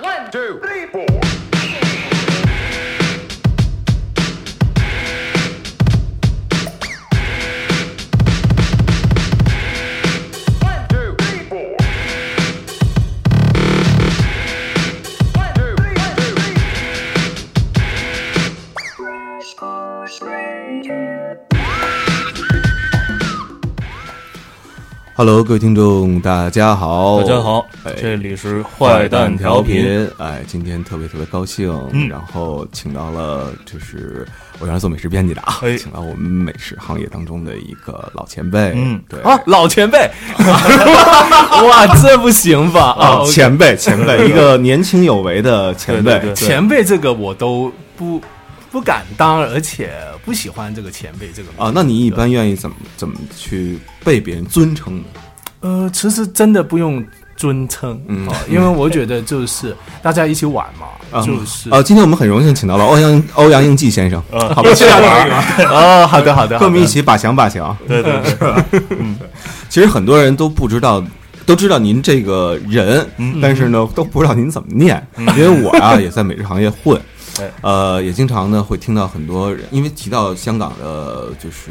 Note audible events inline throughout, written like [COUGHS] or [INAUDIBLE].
One, two, three, Hello，各位听众，大家好，大家好，哎这里是坏蛋调频。哎，今天特别特别高兴，嗯。然后请到了，就是我原来做美食编辑的啊，哎。请到我们美食行业当中的一个老前辈，嗯。对。啊，老前辈，[LAUGHS] 哇，这不行吧？啊，啊，前辈前辈，一个年轻有为的前辈，对对。对。前辈这个我都不不敢当，而且不喜欢这个前辈这个名啊，那你一般愿意怎么怎么去被别人尊称呢？呃，其实真的不用尊称，嗯。哦因为我觉得就是 [LAUGHS] 大家一起玩嘛，啊就是啊，今天我们很荣幸请到了欧阳欧阳应季先生，嗯。好吧，[LAUGHS] 谢谢 [LAUGHS] 哦，好的好的，跟我们一起把翔把翔。对对对，其实很多人都不知道，都知道您这个人，嗯。但是呢，都不知道您怎么念。因为我呀、也在美食行业混。哎，呃，也经常呢会听到很多人，因为提到香港的，就是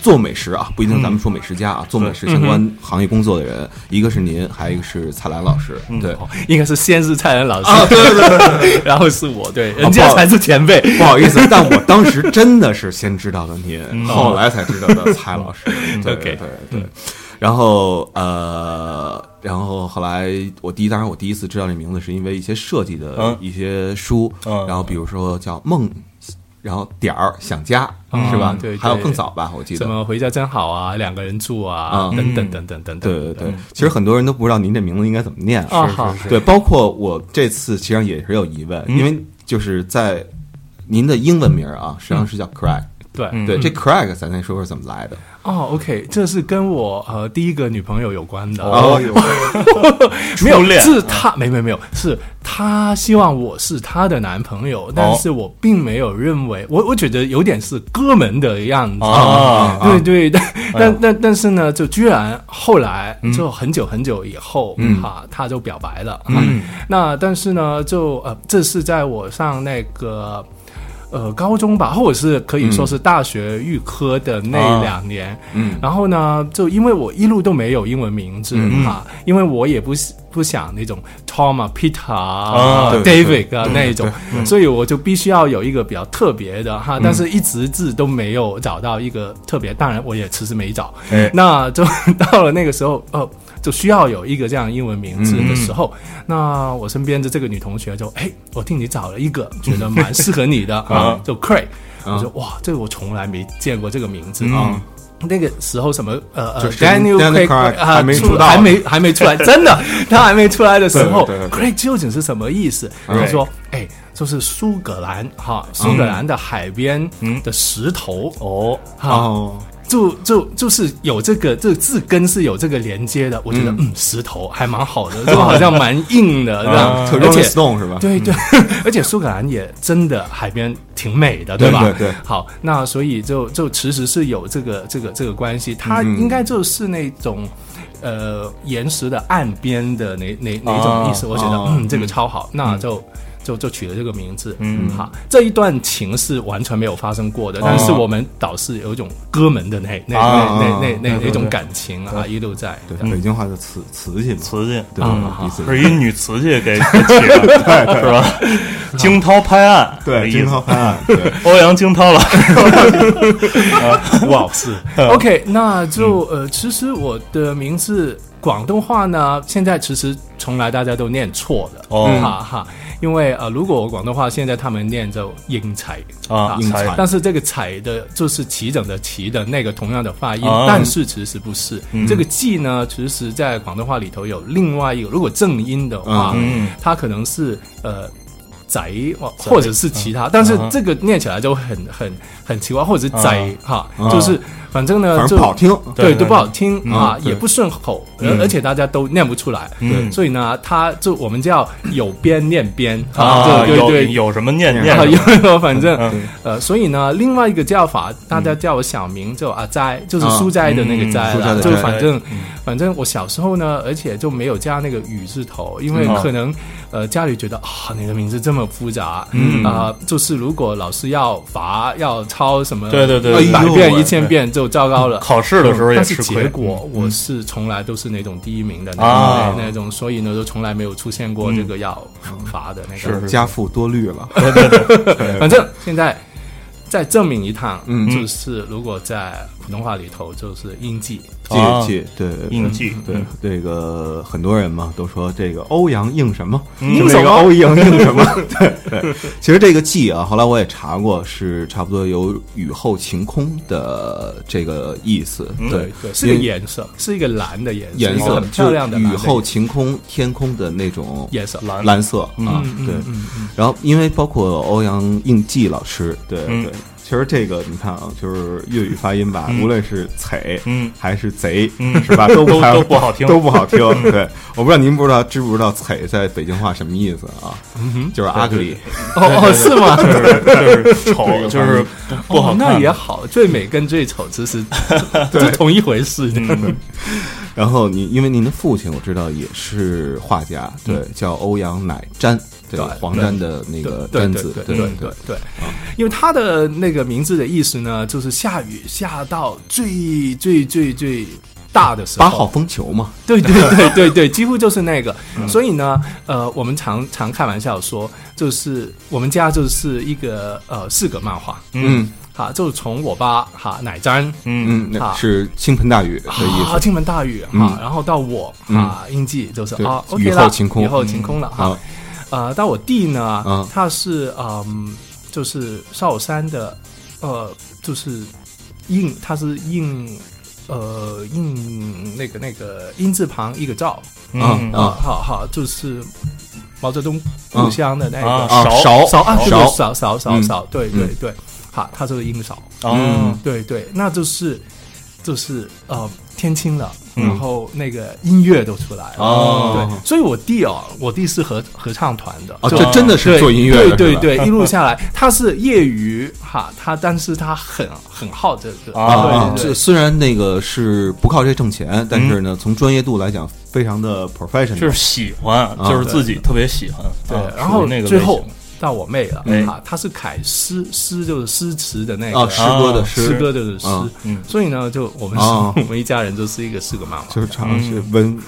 做美食啊，不一定咱们说美食家啊，做美食相关行业工作的人，一个是您，还有一个是蔡澜老师，对。哦应该是先是蔡澜老师，啊，对对对对，[LAUGHS] 然后是我，对，人家才是前辈。不好意思，但我当时真的是先知道的您，嗯后来才知道的蔡老师。对对对。然后呃，然后后来我第一，当然我第一次知道这名字是因为一些设计的嗯一些书，嗯然后比如说叫梦，然后点儿想家嗯是吧？对对还有更早吧，我记得怎。么回家真好啊，两个人住啊，啊等等等等等等。对对对，其实很多人都不知道您这名字应该怎么念。啊，好，对，包括我这次其实也是有疑问，因为就是在您的英文名啊，实际上是叫 Craig。对，对，这 Craig 咱先说说怎么来的。哦，OK，这是跟我呃第一个女朋友有关的。哦，[LAUGHS] 没有是他没没没有，是她希望我是她的男朋友，但是我并没有认为，我我觉得有点是哥们的样子。啊 [LAUGHS] 对对，但但但但是呢，就居然后来就很久很久以后，哈，他就表白了。嗯，那但是呢，就呃，这是在我上那个。呃，高中吧，或者是可以说是大学预科的那两年，嗯。然后呢，就因为我一路都没有英文名字哈，因为我也不不想那种 Tom 啊、Peter 啊、David 啊那一种，所以我就必须要有一个比较特别的哈，但是一直字都没有找到一个特别，当然我也迟迟没找，哎。那就 [LAUGHS] 到了那个时候，呃。就需要有一个这样英文名字的时候，那我身边的这个女同学就，哎，我替你找了一个，觉得蛮适合你的 [LAUGHS] 啊，就 Craig，我说哇，这个我从来没见过这个名字啊。那个时候什么呃呃 Daniel Craig 还没出道。还没还没出来，[LAUGHS] 真的，他还没出来的时候，Craig 究竟是什么意思？他说，哎，就是苏格兰哈，苏格兰的海边的石头哦，哈，哦，就就就是有这个这个字根是有这个连接的，我觉得嗯石头还蛮好的，就好像蛮硬的这样，特而且 Stone 是吧？对对，[LAUGHS] 而且苏格兰也真的海边挺美的，吧？对对对好，那所以就就其实是有这个这个这个关系，它嗯应该就是那种。呃，岩石的岸边的哪哪哪种意思？哦我觉得哦嗯，这个超好，那就就就取了这个名字。嗯。好，这一段情是完全没有发生过的，但是我们导师有一种哥们的那那啊那那那那那种感情啊，一路在。对，北京话叫瓷瓷器嘛，瓷器，[LAUGHS] 对？是。一女瓷器给给起的，是吧？惊涛拍岸，对，惊涛拍岸，对，欧阳惊涛了，[LAUGHS] 哇，是。OK，那就呃，其实我的名字广东话呢，现在其实从来大家都念错了哦。哈哈，因为呃，如果我广东话现在他们念就英才啊英才。但是这个才的就是齐整的齐的那个同样的发音，啊。但是其实不是、这个记呢，其实在广东话里头有另外一个，如果正音的话，嗯。它可能是呃。仔或或者是其他，但是嗯这个念起来就很很很奇怪，或者是仔哈，嗯就是反正呢，反就正不好听。对对，都不好听嗯啊，也不顺口，而嗯。而且大家都念不出来。嗯。所以呢，他就我们叫有边念边啊，对对对。有什么念念有有，反正嗯呃，所以呢，另外一个叫法，大家叫我小名，就阿斋，就是啊书斋的那个斋就反正嗯。反正我小时候呢，而且就没有加那个雨字头，因为嗯。可能呃家里觉得啊，你的名字这么复杂，嗯。啊，就是如果老师要罚要抄什么，对对对一百遍一千遍就糟糕了。考试的时候也但是。结果我是从来都是那种第一名的那那种，所以呢就从来没有出现过这个要罚的那个。是家父多虑了，[LAUGHS] 反正现在再证明一趟，嗯就是如果在普通话里头就是音记，记啊。记对印记对，这个很多人嘛都说这个欧阳应什么，嗯。就那个欧阳应什么，[LAUGHS] 对对。其实这个记啊，后来我也查过，是差不多有雨后晴空的这个意思，嗯。对对，是个颜色，是一个蓝的颜色，颜色很漂亮的雨后晴空，天空的那种颜色。蓝。蓝色啊，嗯对。然后因为包括欧阳应季老师，对嗯。对。其实这个你看啊，就是粤语发音吧，嗯无论是“贼”嗯还是“贼”，嗯是吧？都都还都不好听都不好听。对，我不知道您不知道知不知道“贼”在北京话什么意思啊？就是 ugly。哦哦，是吗？[LAUGHS] 就是就是丑，就是不不好哦。那也好，最美跟最丑其实 [LAUGHS] 是同一回事。嗯 [LAUGHS] 然后您因为您的父亲我知道也是画家，对，叫欧阳乃瞻，对对，黄沾的那个对瞻字，对对对对因为他的那个名字的意思呢，就是下雨下到最最最最大的时候，八号风球嘛，对对对对对，几乎就是那个。所以呢，呃，我们常常开玩笑说，就是我们家就是一个呃四个漫画，嗯。哈，就是从我爸哈奶粘嗯嗯，那啊是倾盆大雨的意啊，思。倾盆大雨嗯。哈，然后到我啊，英记就是啊雨，后晴空。雨后晴空了哈。啊。呃，但我弟呢嗯，他是嗯，就是少山的，呃，就是印，他是印。呃，印那个那个音字旁一个赵。嗯啊啊，好好，就是毛泽东故乡的那啊个啊，勺。勺。少啊，对对勺少少少嗯。少，对对嗯。对，好，他就是音少，嗯，对对，那就是就是呃天青了，嗯然后那个音乐都出来了。哦对，所以我弟哦，我弟是合合唱团的哦，这真的是做音乐的，对对对，一路下来，他是业余哈，他但是他很很好这个，啊这虽然那个是不靠这挣钱，但是呢，从专业度来讲，非常的 professional。就是喜欢，啊就是自己特别喜欢。对啊，然后那个最后到我妹了哎。啊，她是凯诗，诗就是诗词的那个。啊，诗歌的诗，诗歌就是诗所以呢，就我们是啊。我们一家人就是一个四个妈妈，就是唱嗯是文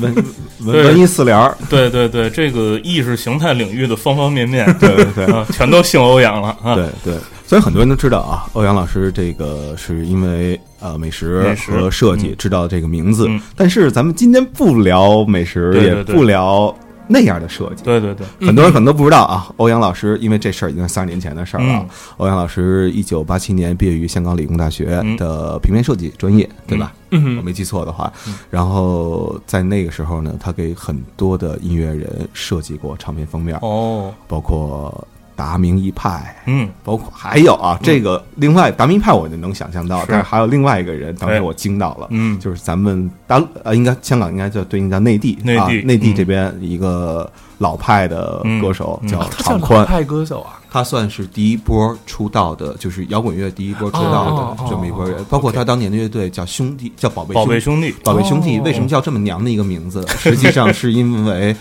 文 [LAUGHS] 文文艺四联儿，对对对，这个意识形态领域的方方面面，[LAUGHS] 对对对。啊，全都姓欧阳了啊。对对。所以很多人都知道啊，欧阳老师这个是因为呃美食和设计嗯。知道这个名字嗯，但是咱们今天不聊美食，也不聊那样的设计。对对对，很多人可能都不知道啊，欧阳老师，因为这事儿已经是三十年前的事儿了。嗯。欧阳老师一九八七年毕业于香港理工大学嗯。的平面设计专业，对吧？嗯。我没记错的话，然后在那个时候呢，他给很多的音乐人设计过唱片封面，哦，包括达明一派，嗯，包括还有啊，这个另外达明一派我就能想象到，但是还有另外一个人，当时哎。我惊到了，嗯。就是咱们大呃，应该香港应该叫对应叫内地，内地啊、内地嗯这边一个老派的歌手嗯。叫常宽，派歌手啊，他算是第一波出道的，就是摇滚乐第一波出道哦的这么一波人哦，包括他当年的乐队叫兄弟，叫宝贝宝贝兄兄弟，宝贝兄弟哦。为什么叫这么娘的一个名字？实际上是因为，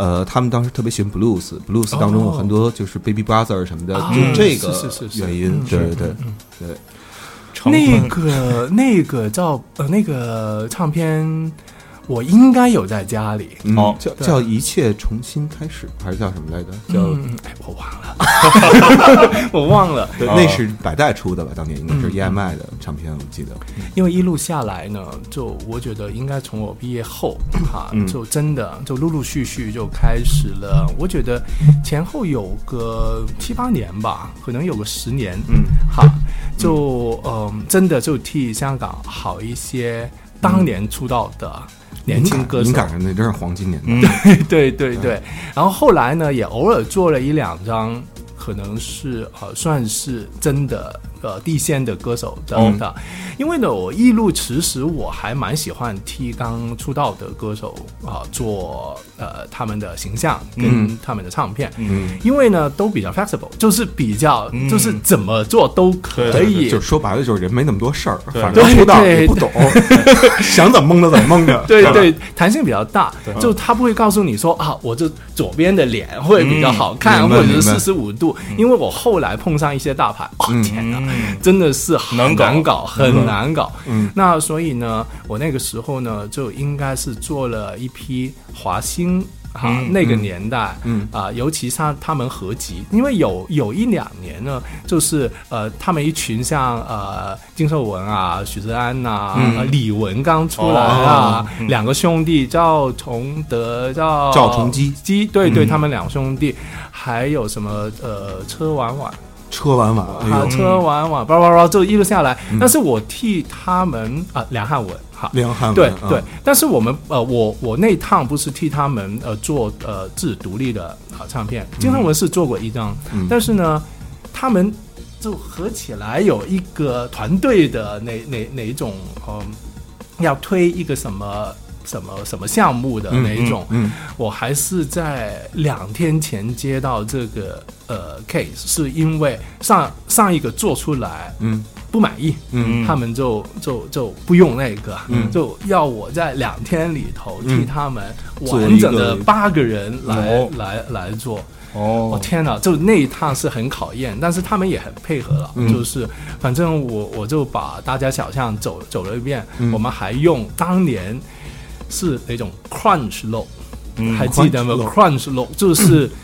呃，他们当时特别喜欢 blues，blues 当中有很多就是 Baby Brother 什么的，啊。就这个原因嗯，对对对对。那个那个叫呃那个唱片，我应该有在家里。嗯哦叫叫一切重新开始，还是叫什么来着？叫嗯，哎，我忘了，[LAUGHS] 我忘了，对，哦那是百代出的吧？当年应该是嗯 EMI 的唱片，我记得。因为一路下来呢，就我觉得应该从我毕业后哈，[COUGHS] 嗯就真的就陆陆续续就开始了。我觉得前后有个七八年吧，可能有个十年，嗯，哈，就嗯、真的就替香港好一些当年出道的年轻歌手敏感人那真是黄金年代。嗯，[LAUGHS] 对对对，然后后来呢，也偶尔做了一两张，可能是呃算是真的呃地线的歌手的、哦的，因为呢，我一路其实我还蛮喜欢替刚出道的歌手啊、做呃他们的形象跟他们的唱片，嗯，因为呢都比较 flexible，就是比较、嗯。就是怎么做都可对以，就说白了，就是人没那么多事儿，反正出道不懂，[LAUGHS] 想怎么蒙着怎么蒙的。[LAUGHS] 对对，弹性比较大，就他不会告诉你说啊，我这左边的脸会比较好看，嗯或者是四十五度。因为我后来碰上一些大牌，哦天哪，嗯真的是很难搞。很难搞。嗯，那所以呢，我那个时候呢，就应该是做了一批华星。哈、嗯那个年代，嗯。啊、尤其像他们合集，因为有有一两年呢，就是呃，他们一群像呃金秀文啊、许志安呐、嗯。呃李玟刚出来啊，两个兄弟赵崇德、赵赵崇基。基，对对，嗯。他们两兄弟，还有什么呃车婉婉，车婉婉，哎啊，车婉婉，叭叭叭，就一路下来。嗯。但是我替他们啊，梁汉文，哈，梁汉文，对啊对，，但是我们呃，我我那趟不是替他们呃做呃自己独立的啊唱片，金汉文是做过一张，嗯。但是呢，他们就合起来有一个团队的哪哪哪一种嗯，要推一个什么。什么什么项目的嗯那一种，嗯我还是在两天前接到这个呃 case，是因为上上一个做出来嗯。不满意，嗯。他们就就就不用那个，嗯。就要我在两天里头嗯。替他们完整的八个人来、哦。来来做。哦，天哪，就那一趟是很考验，但是他们也很配合了，嗯。就是反正我我就把大家小巷走走了一遍，嗯。我们还用当年是那种 crunch low，、嗯还记得吗 crunch？crunch low 就是。[COUGHS]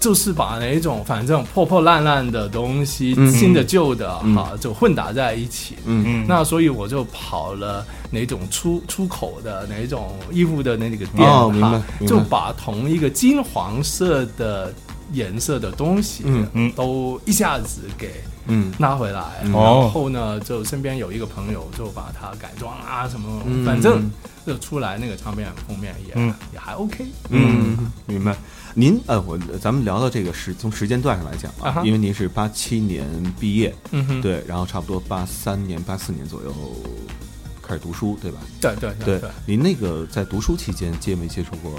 就是把那一种反正破破烂烂的东西，嗯新的旧的嗯哈、就混打在一起。嗯嗯，那所以我就跑了哪种出出口的哪种衣服的那个店，哈就把同一个金黄色的颜色的东西，嗯嗯都一下子给嗯拿回来。然后呢，就身边有一个朋友就把它改装啊什么，嗯反正就出来那个唱片封面也、嗯也还 OK。嗯，明白。您呃，我咱们聊到这个时从时间段上来讲啊，因为您是八七年毕业，嗯哼，对，然后差不多八三年、八四年左右开始读书，对吧？对对对对，您那个在读书期间接没接触过，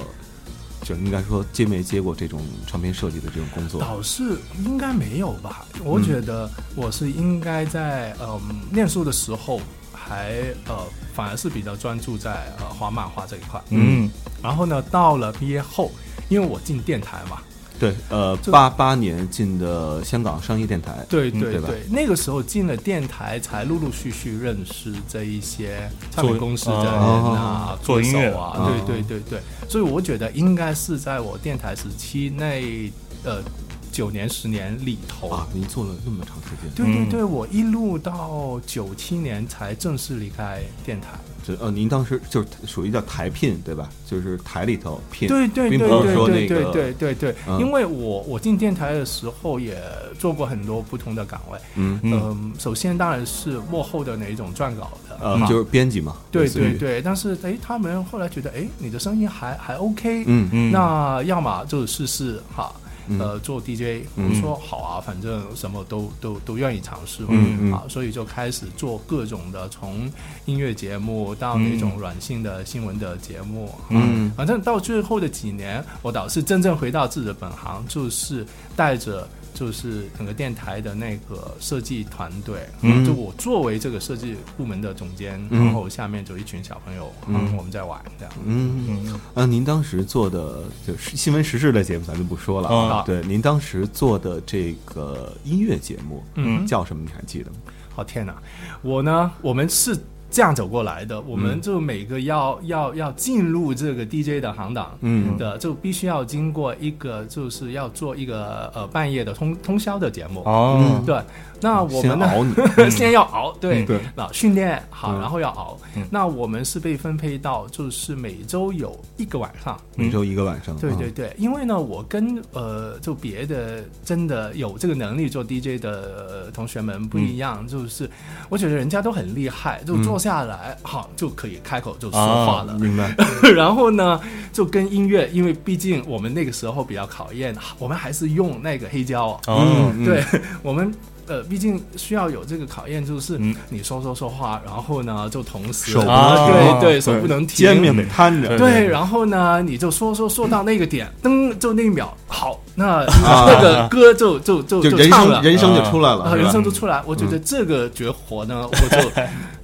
就应该说接没接过这种唱片设计的这种工作？导师应该没有吧？我觉得我是应该在嗯念书的时候还呃反而是比较专注在呃画漫画这一块。嗯然后呢，到了毕业后，因为我进电台嘛，对，呃，八八年进的香港商业电台，对嗯对吧？对对，那个时候进了电台，才陆陆续续认识这一些唱片公司的人啊，做音乐啊，哦对对对对，所以我觉得应该是在我电台时期内呃九年十年里头啊，您做了那么长时间，嗯对对对，我一路到九七年才正式离开电台。这呃，您当时就是属于叫台聘对吧？就是台里头聘，对对对并对不是说那对对个对对对，嗯因为我我进电台的时候也做过很多不同的岗位。嗯嗯嗯，首先当然是幕后的那一种撰稿的，呃，就是编辑嘛，对对，对。但是哎，他们后来觉得哎，你的声音还还 OK，嗯嗯，那要么就试试哈。嗯。呃，做 DJ，我嗯。说好啊，反正什么都都都愿意尝试嘛，啊，所以就开始做各种的，从音乐节目到那种软性的新闻的节目，啊嗯。反正到最后的几年，我倒是真正回到自己的本行，就是带着就是整个电台的那个设计团队，嗯就我作为这个设计部门的总监，嗯然后下面就一群小朋友，嗯嗯，我们在玩这样。嗯嗯呃，您当时做的就是新闻时事类节目，咱就不说了啊。啊对，您当时做的这个音乐节目，嗯叫什么？你还记得吗？好天哪！我呢，我们是这样走过来的，我们就每个要、要要进入这个 DJ 的行当，嗯。的就必须要经过一个，就是要做一个呃半夜的通通宵的节目。哦，对，那我们呢？先熬你，[LAUGHS] 先要熬，对嗯对，那训练好，嗯然后要熬嗯。那我们是被分配到，就是每周有一个晚上。每周一个晚上。啊对对对，因为呢，我跟呃，就别的真的有这个能力做 DJ 的、呃、同学们不一样，就是我觉得人家都很厉害，就坐下来好、就可以开口就说话了。明白。[LAUGHS] 然后呢，就跟音乐，因为毕竟我们那个时候比较考验，我们还是用那个黑胶。哦，嗯对我们呃，毕竟需要有这个考验，就是嗯。你说说说话，然后呢就同时手对对，对手不能停，肩面得摊着，对，然后呢，你就说说说到那个点，噔，就那一秒，好，那啊 [LAUGHS] 那个歌就就就就人唱了。生人生就出来了，啊，人生就出来，我觉得这个绝活呢，我就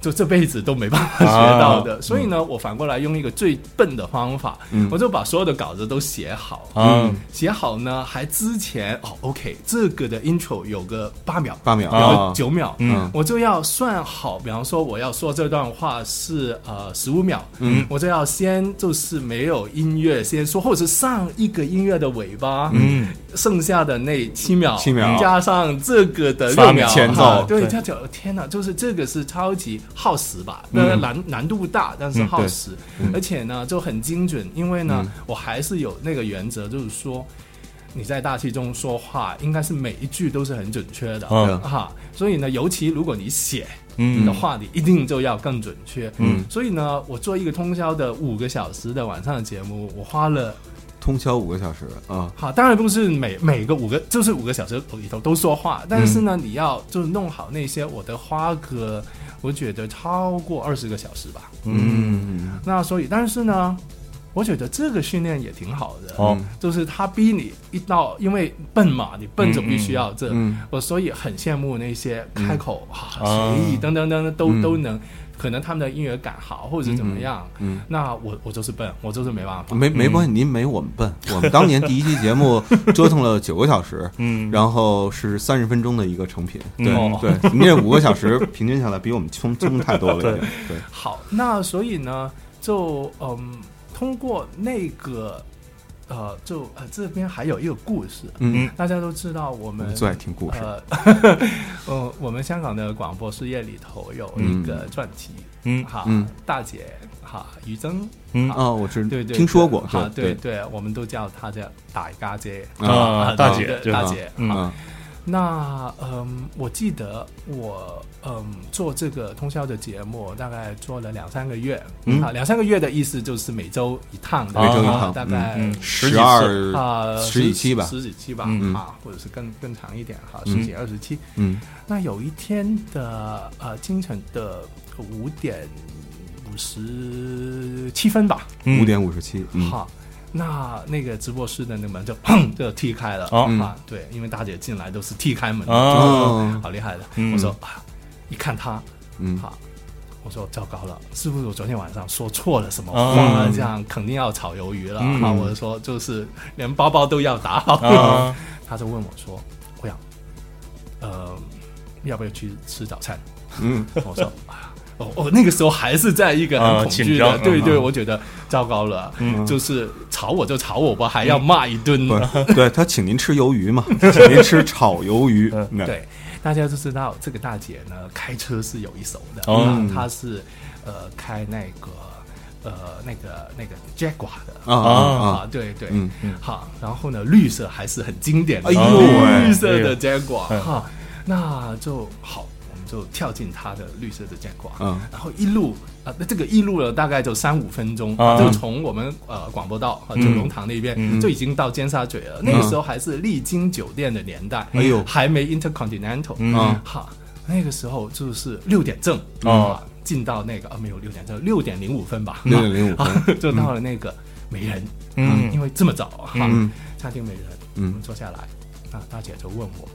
[LAUGHS] 就这辈子都没办法学到的。所以呢，我反过来用一个最笨的方法，嗯。我就把所有的稿子都写好，嗯，写好呢，还之前哦，OK，这个的 intro 有个八秒，八秒有啊。个九秒，嗯。我就要算好，比方说我要说这段话是呃十五秒，嗯，我就要先就是没有音乐先说，或者是上一个音乐的尾巴，嗯，剩下的那七秒，七秒加上这个的六秒前奏啊对，对这样讲，天哪，就是这个是超级耗时吧？嗯那难难度大，但是耗时，而且呢就很精准，因为呢我还是有那个原则，就是说。你在大气中说话，应该是每一句都是很准确的，嗯哈。所以呢，尤其如果你写你的话，你一定就要更准确。嗯，所以呢，我做一个通宵的五个小时的晚上的节目，我花了通宵五个小时啊，好，当然不是每每个五个，就是五个小时里头都说话，但是呢，你要就是弄好那些，我的花格，我觉得超过二十个小时吧。嗯。那所以，但是呢，我觉得这个训练也挺好的，哦。就是他逼你一到，因为笨嘛，你笨就必须要这，嗯我所以很羡慕那些开口啊、啊随意等等等等都、嗯。都能，可能他们的音乐感好，或者是怎么样。嗯。那我我就是笨，我就是没办法。没没关系，您没我们笨。我们当年第一期节目 [LAUGHS] 折腾了九个小时，[LAUGHS] 嗯，然后是三十分钟的一个成品。对哦对，您这五个小时平均下来比我们轻 [LAUGHS] 轻太多了。已经对，好，那所以呢，就嗯，通过那个呃，就呃这边还有一个故事，嗯，大家都知道我我们们最爱听故事。呃，[LAUGHS] 呃，我们香港的广播事业里头有一个专题，嗯哈，嗯大姐哈于增，嗯哦，我知对对，听说过，哈，对对，对，我们都叫她叫大家姐啊大姐大姐，嗯那嗯，我记得我嗯做这个通宵的节目，大概做了两三个月。嗯？啊，两三个月的意思就是每周一趟的，每周一趟大概嗯十几二啊十几期吧。十几期吧，嗯啊，或者是更更长一点哈，嗯。十几二十期。嗯。那有一天的呃清晨的五点五十七分吧，嗯。五点五十七，嗯。哈，那那个直播室的那门就砰 [COUGHS] 就踢开了、哦啊，对，因为大姐进来都是踢开门的，啊哦好厉害的。嗯我说啊，一看他，嗯好，我说糟糕了，是不是我昨天晚上说错了什么啊话？这样肯定要炒鱿鱼了。嗯啊，我就说就是连包包都要打好。[LAUGHS] 啊他就问我说，我想，呃，要不要去吃早餐？嗯我说啊，哦，我那个时候还是在一个啊很恐惧的，对对，嗯。我觉得糟糕了，嗯。就是吵我就吵我吧，还要骂一顿。[LAUGHS] 对他请您吃鱿鱼嘛，[LAUGHS] 请您吃炒鱿鱼。嗯对，大家都知道这个大姐呢，开车是有一手的，哦。啊她是呃开那个呃那个那个 Jaguar 的。啊啊啊，对对，嗯好，然后呢，绿色还是很经典的，哎呦绿色的 Jaguar 嗯。哈，那就好，就跳进他的绿色的 Jaguar，嗯。然后一路啊，那这个一路了，大概就三五分钟，啊。就从我们呃广播道啊嗯。九龙塘那边、嗯。就已经到尖沙咀了。那个时候还是丽晶酒店的年代，哎呦。还没 Intercontinental，嗯。啊哈，那个时候就是六点正哦。啊，进到那个啊没有六点正，六点零五分吧，六点零五啊分，就到了那个没人，嗯。啊因为这么早哈，嗯。餐厅没人，嗯。坐下来，啊，大姐就问我，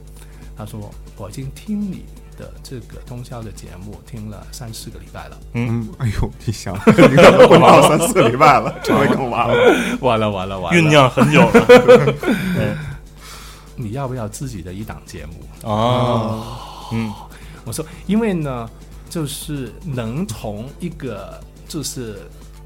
她说我已经听你的这个通宵的节目听了三四个礼拜了。嗯，哎呦，你想，你看混到三四个礼拜了，这回更完了。完了完了完了！酝酿很久了。对你要不要自己的一档节目？啊，嗯我说，因为呢，就是能从一个就是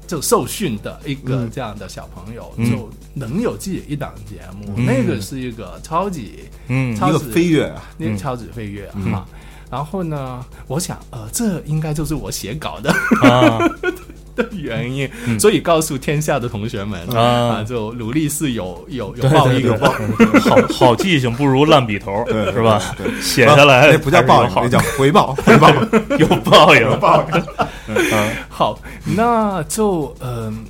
就受训的一个嗯这样的小朋友，嗯就能有自己一档节目，嗯那个是一个超级嗯一个超级飞跃啊，那个超级飞跃嗯哈。然后呢，我想，呃，这应该就是我写稿的啊 [LAUGHS] 的原因，嗯所以告诉天下的同学们啊就努力是有有有报应对对的。好好记性不如烂笔头，对是吧？对，写下来那不叫报应，好那叫 [LAUGHS] 回报，回报。有报应，报应。[LAUGHS] 嗯好，那就嗯、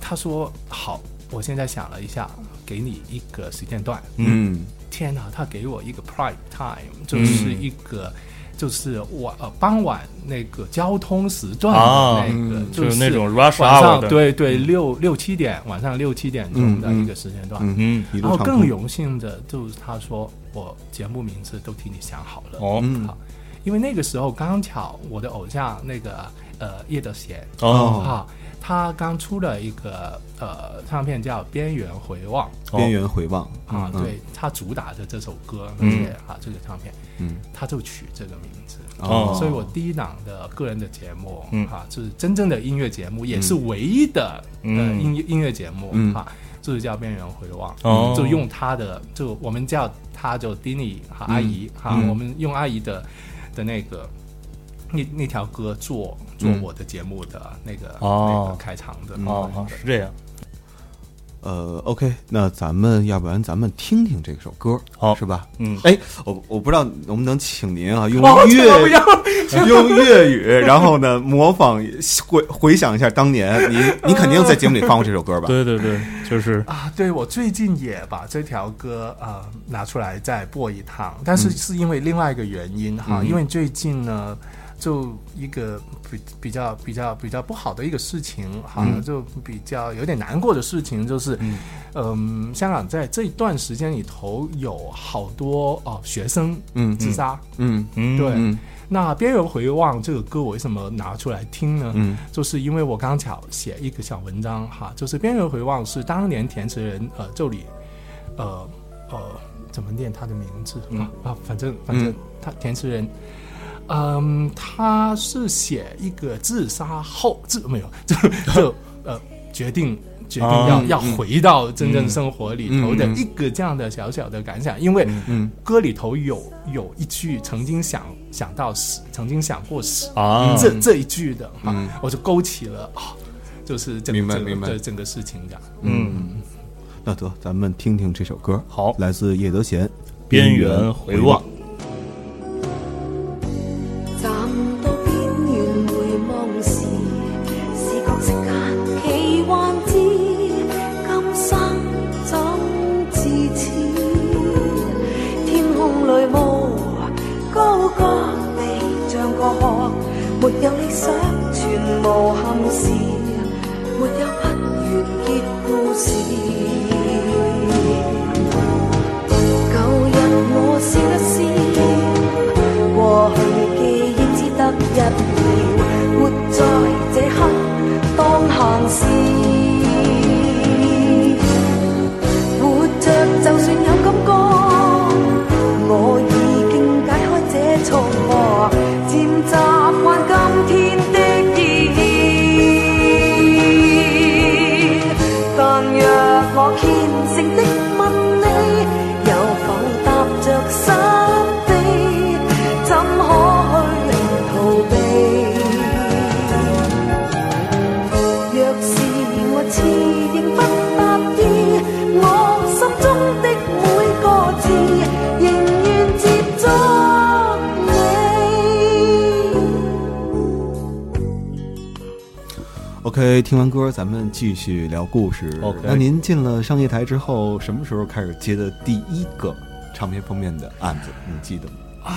他说好，我现在想了一下，给你一个时间段。嗯天哪，他给我一个 prime time，就是一个。就是晚呃傍晚那个交通时段啊的那个，嗯就是那种 rush 晚 hour 上的，对对六六七点晚上六七点钟的一个时间段。嗯嗯。一然后更荣幸的就是他说我节目名字都替你想好了，哦。嗯。好，因为那个时候刚巧我的偶像那个呃叶德娴哦。啊，他刚出了一个呃唱片叫《边缘回望》边缘回望。啊，嗯。对他主打的这首歌，而嗯。且啊这个唱片嗯。他就取这个名字。哦。所以我第一档的个人的节目，嗯。啊，就是真正的音乐节目，也是唯一的、嗯。呃音乐音乐节目，嗯。啊，就是叫《边缘回望》，哦。就用他的，就我们叫他就 Dini 哈阿姨哈、嗯。我们用阿姨的的那个那那条歌做做嗯我的节目的那个、哦那个开场的，哦哦是这样，呃，OK，那咱们要不然咱们听听这首歌，好。是吧？嗯。哎，我我不知道能不能请您啊，用 [LAUGHS] 哦，粤 [LAUGHS] 用粤语，然后呢模仿回回想一下当年，你你 [LAUGHS] 肯定在节目里放过这首歌吧？对对对，就是。啊，对我最近也把这条歌呃拿出来再播一趟，但是是因为另外一个原因哈，嗯。因为最近呢。就一个比比较比较比较不好的一个事情哈，嗯。就比较有点难过的事情，就是嗯。香港在这一段时间里头有好多哦、学生嗯自杀，嗯嗯对。嗯那《边缘回望》这个歌，我为什么拿出来听呢？嗯。就是因为我刚巧写一个小文章哈，就是《边缘回望》是当年填词人呃这里呃呃怎么念他的名字、嗯。啊啊，反正反正他填词人。嗯，他是写一个自杀后自没有就 [LAUGHS] 就呃决定决定要、哦要回到真正生活里头的一个这样的小小的感想，因为嗯歌里头有有一句曾经想想到死，曾经想过死，啊，这这一句的哈，嗯。我就勾起了啊，就是这个这个明白。明白这整个事情的。嗯，那得咱们听听这首歌，好。来自叶德娴《边缘回望》。站 OK，听完歌，咱们继续聊故事。OK 那您进了商业台之后，什么时候开始接的第一个唱片封面的案子？你记得吗？啊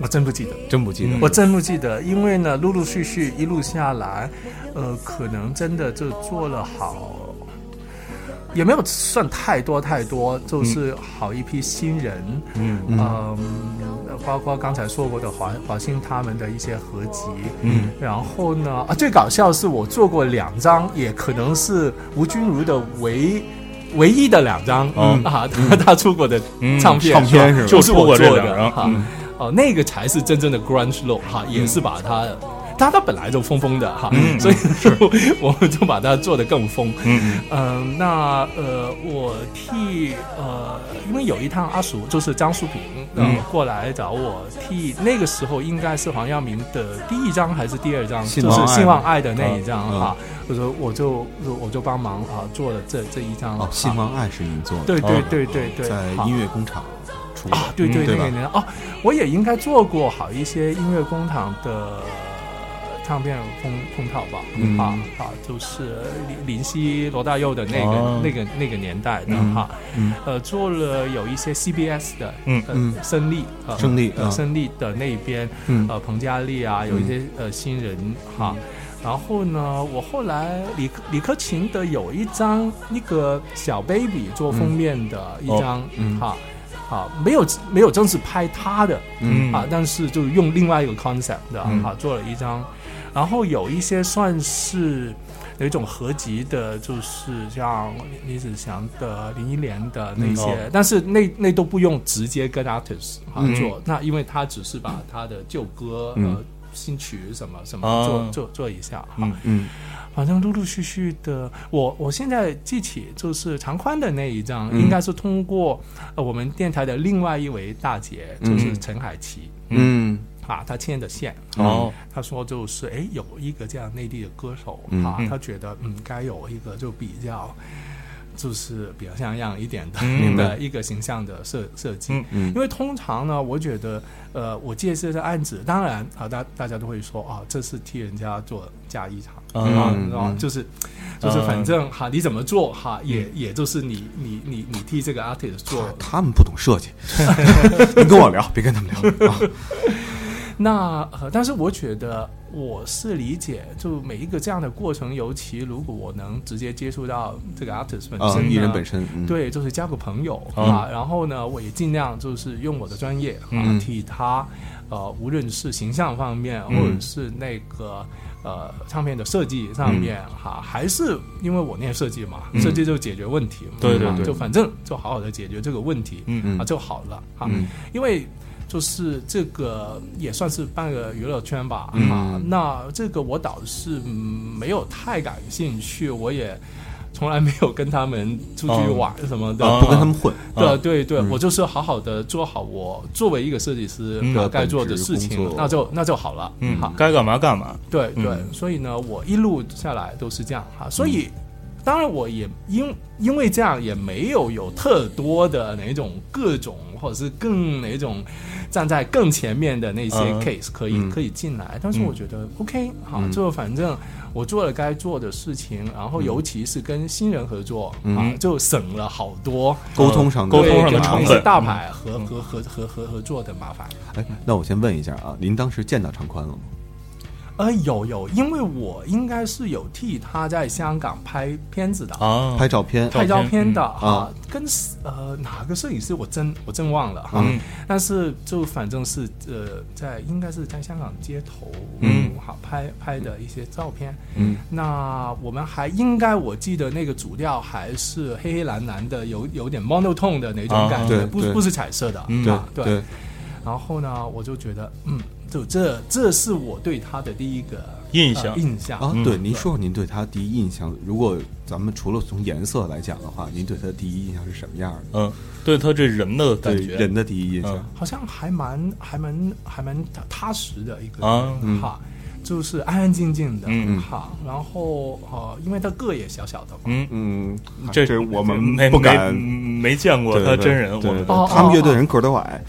我真不记得，真不记得。我真不记得，因为呢，陆陆续续一路下来，呃，可能真的就做了好，也没有算太多太多，就是好一批新人，嗯。嗯、包括刚才说过的华华星他们的一些合集，嗯，然后呢，啊，最搞笑是我做过两张，也可能是吴君如的唯。唯一的两张、嗯啊，他他出过的嗯唱片，唱片是吧？就是我做的。嗯。哦，那个才是真正的 grunge rock 哈，也是把它，他他本来就疯疯的哈，嗯 [LAUGHS] 所以 [LAUGHS] 我们就把它做得更疯。嗯嗯，那呃，我替呃，因为有一趟阿叔就是张淑平呃、嗯。过来找我替，那个时候应该是黄耀明的第一张还是第二张，就是信望爱的那一张嗯哈，我说我就我就帮忙啊做了这这一张哦，信望爱是您做的，对对哦对对对，在音乐工厂出。啊，对对，对吧？那个年哦，我也应该做过好一些音乐工厂的唱片封封套吧，嗯。啊啊，就是林林夕、罗大佑的那个、哦。那个那个年代的嗯。哈，嗯。呃，做了有一些 CBS 的，嗯呃嗯。胜利，呃胜利啊呃胜利的那边，嗯。呃，彭佳丽啊，有一些呃新人哈。然后呢，我后来李李克勤的有一张那个小 baby 做封面的一张，嗯。哈，好，没有没有正式拍他的，嗯。啊，但是就用另外一个 concept 的嗯。啊做了一张，然后有一些算是有一种合集的，就是像李子祥的、林忆莲的那些，嗯哦。但是那那都不用直接跟 artist 啊嗯。做，那因为他只是把他的旧歌、嗯。呃新曲什么什么哦。做、做做一下哈。嗯嗯。反正陆陆续续的，我我现在记起就是长宽的那一张，嗯。应该是通过呃我们电台的另外一位大姐，就是嗯。陈海琪。嗯啊，他牵的线，哦，他说就是哎，有一个这样内地的歌手、嗯。啊嗯，他觉得嗯，该有一个就比较，就是比较像样一点的、嗯。[LAUGHS] 的一个形象的设设计。嗯嗯。因为通常呢，我觉得呃，我借这个案子，当然啊，大大家都会说啊，这是替人家做嫁衣场。嗯。啊，就是就是嗯反正哈，你怎么做哈，也也就是你你你你替这个 artist 做。他们不懂设计，[LAUGHS] [LAUGHS] 你跟我聊，别跟他们聊。啊。那呃，但是我觉得我是理解，就每一个这样的过程，尤其如果我能直接接触到这个 artist 本啊，身呢，艺人本身，嗯，对，就是交个朋友、嗯啊，然后呢，我也尽量就是用我的专业啊，嗯。替他呃，无论是形象方面，嗯。或者是那个呃唱片的设计上面哈、还是因为我念设计嘛，嗯。设计就解决问题嘛，啊对对。对就反正就好好的解决这个问题，嗯。啊就好了哈、嗯。因为。就是这个也算是半个娱乐圈吧，嗯。啊，那这个我倒是嗯没有太感兴趣，我也从来没有跟他们出去哦玩什么的，啊不跟他们混，对对对，嗯。我就是好好的做好我作为一个设计师该做的事情那就那就好了。嗯好，，该干嘛干嘛。对对，嗯。所以呢，我一路下来都是这样哈，所以。当然，我也因因为这样也没有有特多的哪种各种或者是更哪种站在更前面的那些嗯。case 可以、嗯。可以进来，但是我觉得 OK 好，嗯。就反正我做了该做的事情，然后尤其是跟新人合作、嗯。啊，就省了好多沟通上的沟通上的成本。大牌和和和和和合作的麻烦。哎，那我先问一下啊，您当时见到长宽了吗？呃，有有，因为我应该是有替他在香港拍片子的，啊，拍照片，拍照片的嗯。啊，跟呃哪个摄影师我真我真忘了哈，嗯。但是就反正是呃在应该是在香港街头嗯。好拍拍的一些照片，嗯。那我们还应该我记得那个主调还是黑黑蓝蓝的，有有点 monotone 的那种啊感觉，不不是彩色的，对对，然后呢，我就觉得，嗯，就这这是我对他的第一个印象。呃印象。啊，嗯对，您说说您对他第一印象。如果咱们除了从颜色来讲的话，您对他的第一印象是什么样的？嗯，对他这人的感对觉，人的第一印象。嗯，好像还蛮还蛮还蛮踏踏实的一个人、啊嗯。哈，就是安安静静的，嗯哈，然后呃，因为他个也小小的嘛，嗯，嗯，这这我们没不敢没没见过他真人，对我们哦他们乐队人个都矮，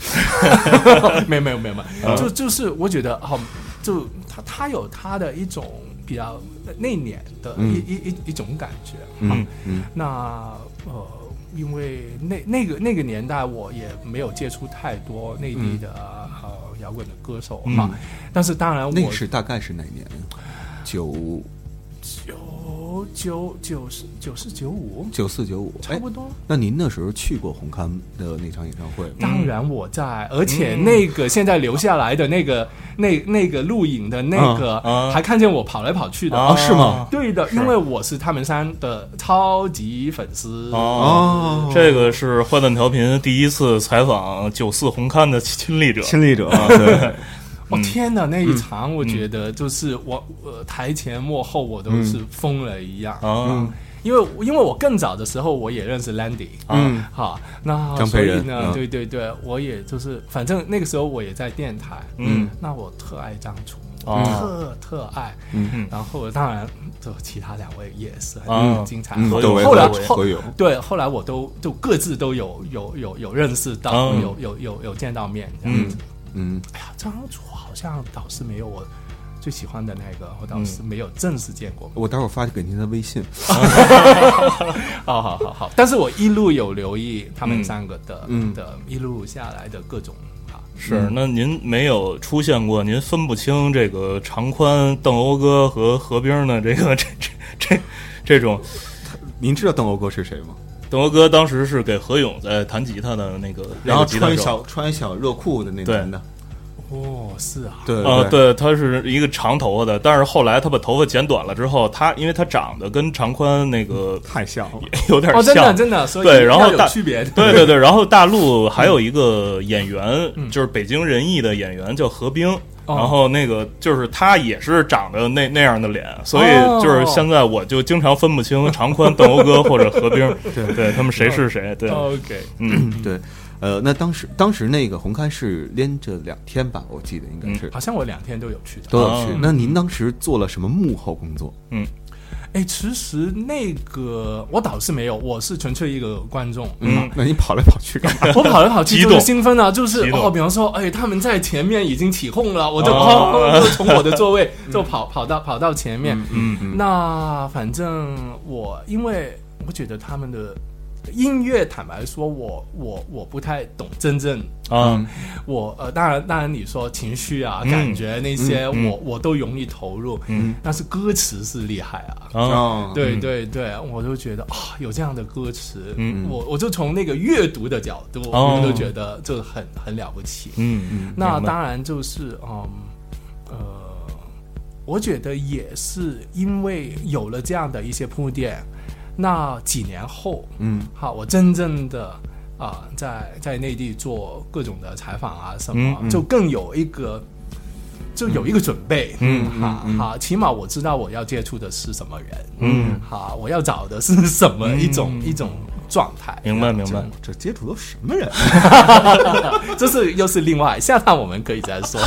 [LAUGHS] 没有没有没有没嗯。有，就就是我觉得好，就他他有他的一种比较内敛的一、嗯。一一一种感觉，嗯嗯。那呃，因为那那个那个年代，我也没有接触太多内地的、呃摇滚的歌手哈、但是当然我那是大概是哪年？九九九九四九四九五，九四九五，哎差不，多。那您那时候去过红磡的那场演唱会吗？当然我在，而且那个现在留下来的那个、那那个录影的那个，啊还看见我跑来跑去的。啊是吗？对的，因为我是他们三的超级粉丝。哦，这个是坏蛋调频第一次采访九四红磡的亲历者，亲历者，对，[LAUGHS] 我、天哪，那一场我觉得就是我呃台前幕后我都是疯了一样。啊，因为因为我更早的时候我也认识 Landy，嗯好，那所以呢，嗯。对对对，我也就是反正那个时候我也在电台，嗯，那我特爱张楚，哦特特爱，嗯。然后当然就其他两位也是嗯很精彩，嗯，后窦唯后来和后，对后来我都就各自都有有有有认识到，有有有见到面这样子。嗯哎呀，张楚好像倒是没有我最喜欢的那个，我倒是没有正式见过。我待会儿发给您的微信。[LAUGHS] 好好好好，但是我一路有留意他们嗯三个的、嗯的一路下来的各种啊，是，那您没有出现过，您分不清这个长宽邓欧哥和何冰的这个这这这这种。您知道邓欧哥是谁吗？邓欧哥当时是给何勇在弹吉他的那个，然后穿小穿小热裤的那个对。男的，哦，是啊，对啊，对，他是一个长头发的，但是后来他把头发剪短了之后，他因为他长得跟长宽那个太像了。[LAUGHS] 有点哦，真的像，真的，所以对然后大区别，对对对，然后大陆还有一个演员，嗯。就是北京人艺的演员叫何冰，哦然后那个就是他也是长得那那样的脸，所以哦就是现在我就经常分不清长宽 [LAUGHS] 邓欧哥或者何冰，对对，他们谁是谁，对，OK，嗯，对，呃，那当时当时那个红磡是连着两天吧，我记得应该是、好像我两天都有去的。都有去。哦那您当时做了什么幕后工作？哎，其实那个我倒是没有，我是纯粹一个观众。嗯那你跑来跑去干嘛？[LAUGHS] 我跑来跑去就是兴奋啊，就是哦，比方说，哎，他们在前面已经起哄了，我就哦哦，就从我的座位就跑跑到跑到前面。嗯嗯那反正我因为我觉得他们的音乐，坦白说，我我我不太懂真正。啊，我呃，当然当然，你说情绪啊、嗯感觉那些，我我都容易投入。嗯，但是歌词是厉害啊。啊，哦，对嗯对对，我就觉得啊、有这样的歌词，嗯我我就从那个阅读的角度，哦我就觉得就很很了不起。嗯嗯，那当然就是嗯呃，我觉得也是因为有了这样的一些铺垫，那几年后，嗯。好，我真正的啊、在在内地做各种的采访啊什么，嗯嗯。就更有一个。就有一个准备，嗯好嗯嗯。哈，起码我知道我要接触的是什么人，嗯，好，我要找的是什么一种、一种状态，明白明白，这接触都什么人？[LAUGHS] 这是又是另外，下趟我们可以再说。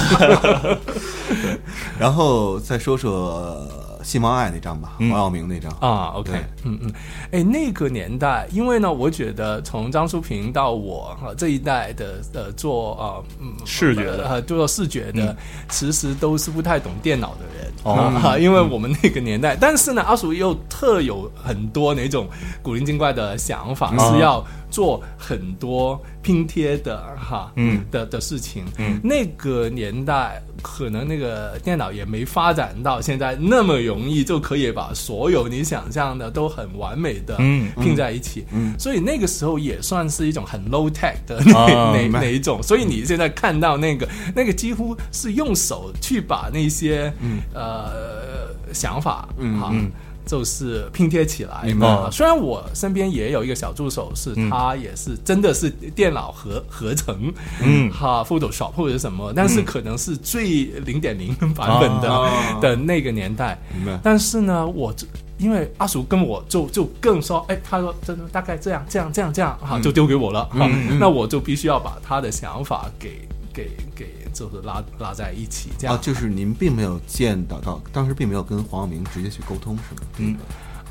[LAUGHS] 然后再说说信王爱那张吧，嗯。王耀明那张。啊，OK，嗯嗯，哎，那个年代，因为呢，我觉得从张淑平到我啊这一代的呃做啊、嗯视觉的。呃做视觉的，嗯其实都是不太懂电脑的人。哦啊，因为我们那个年代，但是呢，阿叔又特有很多那种古灵精怪的想法，嗯。是要做很多拼贴的哈，嗯。的的事情，嗯。那个年代可能那个电脑也没发展到现在那么容易就可以把所有你想象的都很完美的嗯拼在一起，嗯。所以那个时候也算是一种很 low tech 的 [LAUGHS] 那、那啊明白。那一种，所以你现在看到那个那个几乎是用手去把那些、呃想法。嗯就是拼贴起来。明白。啊虽然我身边也有一个小助手，是嗯。他也是真的是电脑合合成，嗯。哈，Photoshop 或者什么，但是可能是最零点零版本的、哦的那个年代。明白。但是呢，我就因为阿叔跟我就就更说，哎，他说真的大概这样这样这样这样哈，就丢给我了嗯。那我就必须要把他的想法给给给就是拉拉在一起，这样。啊，就是您并没有见到到，当时并没有跟黄晓明直接去沟通，是吗？嗯。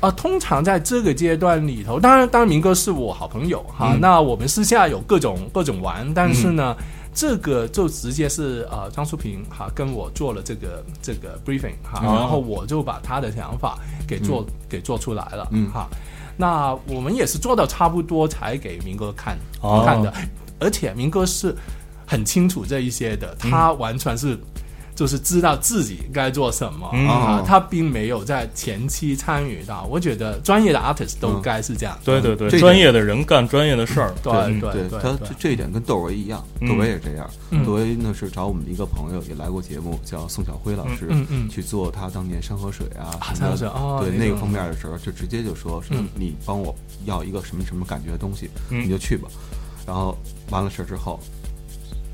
啊，通常在这个阶段里头，当然，当然，明哥是我好朋友哈。嗯。那我们私下有各种各种玩，但是呢，这个就直接是呃张淑平哈跟我做了这个这个 briefing 哈，哦。然后我就把他的想法给做、给做出来了，嗯。哈。那我们也是做到差不多才给明哥看、哦。看的，而且明哥是很清楚这一些的，他完全是。就是知道自己该做什么、嗯。啊哦，他并没有在前期参与到。我觉得专业的 artist 都该是这样。对对对，专业的人干专业的事儿，对嗯对对对他这这一点跟窦唯一样，嗯。窦唯也这样。嗯。窦唯呢是找我们的一个朋友也来过节目，叫宋晓辉老师，嗯嗯嗯。去做他当年山河水啊啊什么的。山河水哦对那个。方面的时候，就直接就说说嗯。你帮我要一个什么什么感觉的东西，嗯。你就去吧。然后完了事儿之后，